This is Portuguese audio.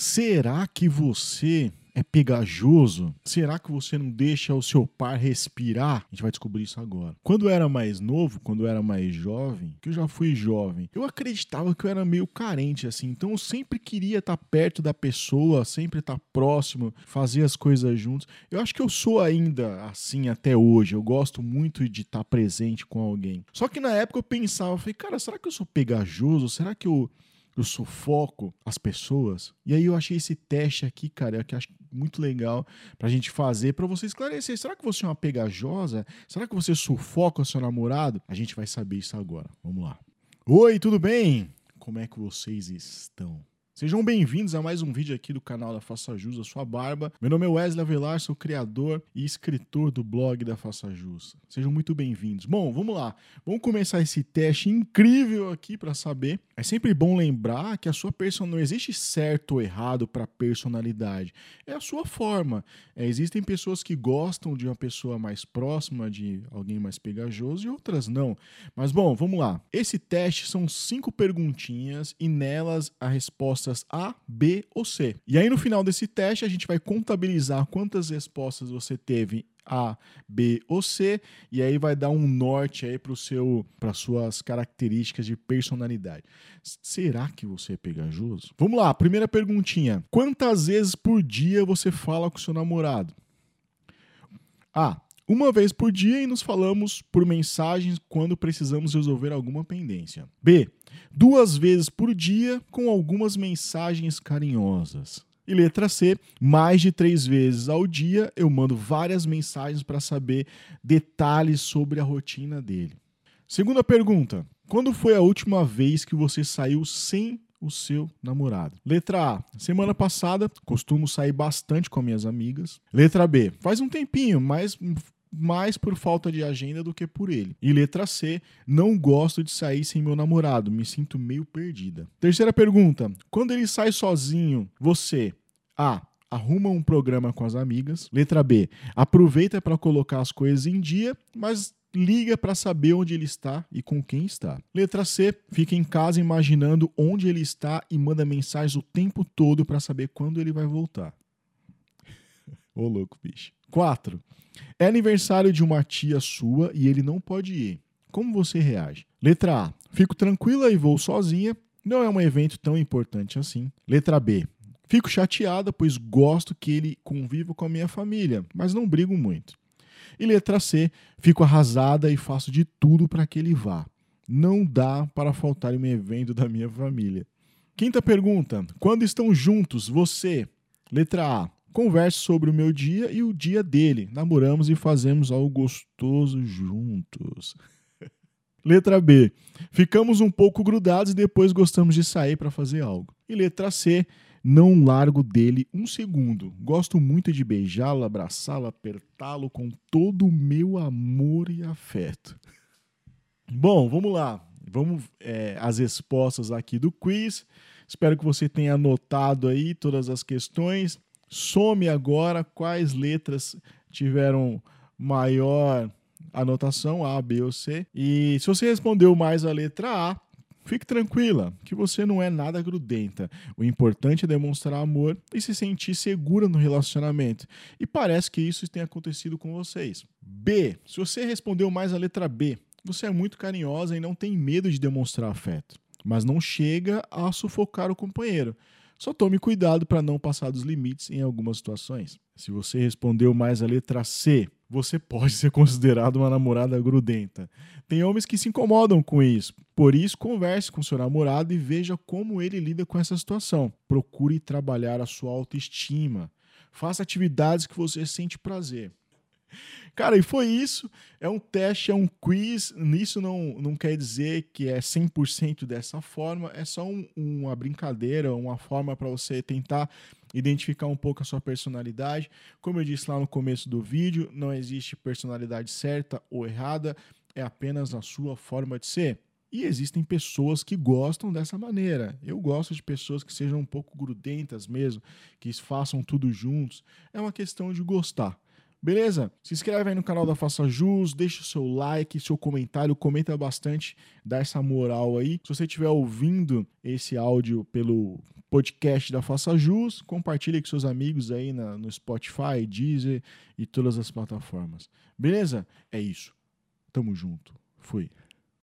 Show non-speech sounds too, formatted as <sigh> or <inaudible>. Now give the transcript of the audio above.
Será que você é pegajoso? Será que você não deixa o seu par respirar? A gente vai descobrir isso agora. Quando eu era mais novo, quando eu era mais jovem, que eu já fui jovem, eu acreditava que eu era meio carente assim. Então eu sempre queria estar perto da pessoa, sempre estar próximo, fazer as coisas juntos. Eu acho que eu sou ainda assim até hoje. Eu gosto muito de estar presente com alguém. Só que na época eu pensava, eu falei, cara, será que eu sou pegajoso? Será que eu eu sufoco as pessoas. E aí eu achei esse teste aqui, cara, que acho muito legal pra gente fazer, para você esclarecer. Será que você é uma pegajosa? Será que você sufoca o seu namorado? A gente vai saber isso agora. Vamos lá. Oi, tudo bem? Como é que vocês estão? Sejam bem-vindos a mais um vídeo aqui do canal da Faça Jus, a sua barba. Meu nome é Wesley Avelar, sou criador e escritor do blog da Faça Jus. Sejam muito bem-vindos. Bom, vamos lá. Vamos começar esse teste incrível aqui para saber. É sempre bom lembrar que a sua personalidade não existe certo ou errado para personalidade. É a sua forma. É, existem pessoas que gostam de uma pessoa mais próxima, de alguém mais pegajoso e outras não. Mas bom, vamos lá. Esse teste são cinco perguntinhas e nelas a resposta respostas A, B ou C. E aí no final desse teste a gente vai contabilizar quantas respostas você teve a, B ou C, e aí vai dar um norte aí para seu para suas características de personalidade. Será que você é pegajoso? Vamos lá, primeira perguntinha. Quantas vezes por dia você fala com seu namorado? A. Uma vez por dia e nos falamos por mensagens quando precisamos resolver alguma pendência. B duas vezes por dia com algumas mensagens carinhosas. E letra C, mais de três vezes ao dia eu mando várias mensagens para saber detalhes sobre a rotina dele. Segunda pergunta: quando foi a última vez que você saiu sem o seu namorado? Letra A, semana passada, costumo sair bastante com minhas amigas. Letra B, faz um tempinho, mas mais por falta de agenda do que por ele. E letra C, não gosto de sair sem meu namorado, me sinto meio perdida. Terceira pergunta: quando ele sai sozinho, você A. Arruma um programa com as amigas. Letra B. Aproveita para colocar as coisas em dia, mas liga para saber onde ele está e com quem está. Letra C, fica em casa imaginando onde ele está e manda mensagens o tempo todo para saber quando ele vai voltar. Ô louco, bicho. 4. É aniversário de uma tia sua e ele não pode ir. Como você reage? Letra A. Fico tranquila e vou sozinha. Não é um evento tão importante assim. Letra B. Fico chateada, pois gosto que ele conviva com a minha família, mas não brigo muito. E letra C. Fico arrasada e faço de tudo para que ele vá. Não dá para faltar em um evento da minha família. Quinta pergunta. Quando estão juntos, você. Letra A Converse sobre o meu dia e o dia dele. Namoramos e fazemos algo gostoso juntos. <laughs> letra B. Ficamos um pouco grudados e depois gostamos de sair para fazer algo. E letra C. Não largo dele um segundo. Gosto muito de beijá-lo, abraçá-lo, apertá-lo com todo o meu amor e afeto. Bom, vamos lá. Vamos é, as respostas aqui do quiz. Espero que você tenha anotado aí todas as questões. Some agora quais letras tiveram maior anotação, A, B ou C. E se você respondeu mais a letra A, Fique tranquila, que você não é nada grudenta. O importante é demonstrar amor e se sentir segura no relacionamento. E parece que isso tem acontecido com vocês. B. Se você respondeu mais a letra B, você é muito carinhosa e não tem medo de demonstrar afeto, mas não chega a sufocar o companheiro. Só tome cuidado para não passar dos limites em algumas situações. Se você respondeu mais a letra C, você pode <laughs> ser considerado uma namorada grudenta. Tem homens que se incomodam com isso. Por isso, converse com seu namorado e veja como ele lida com essa situação. Procure trabalhar a sua autoestima. Faça atividades que você sente prazer. Cara, e foi isso. É um teste, é um quiz. Isso não, não quer dizer que é 100% dessa forma. É só um, uma brincadeira, uma forma para você tentar identificar um pouco a sua personalidade. Como eu disse lá no começo do vídeo, não existe personalidade certa ou errada. É apenas a sua forma de ser. E existem pessoas que gostam dessa maneira. Eu gosto de pessoas que sejam um pouco grudentas mesmo, que façam tudo juntos. É uma questão de gostar. Beleza? Se inscreve aí no canal da Faça Jus, deixa o seu like, seu comentário, comenta bastante, dá essa moral aí. Se você estiver ouvindo esse áudio pelo podcast da Faça Jus, compartilhe com seus amigos aí na, no Spotify, Deezer e todas as plataformas. Beleza? É isso. Tamo junto. Fui.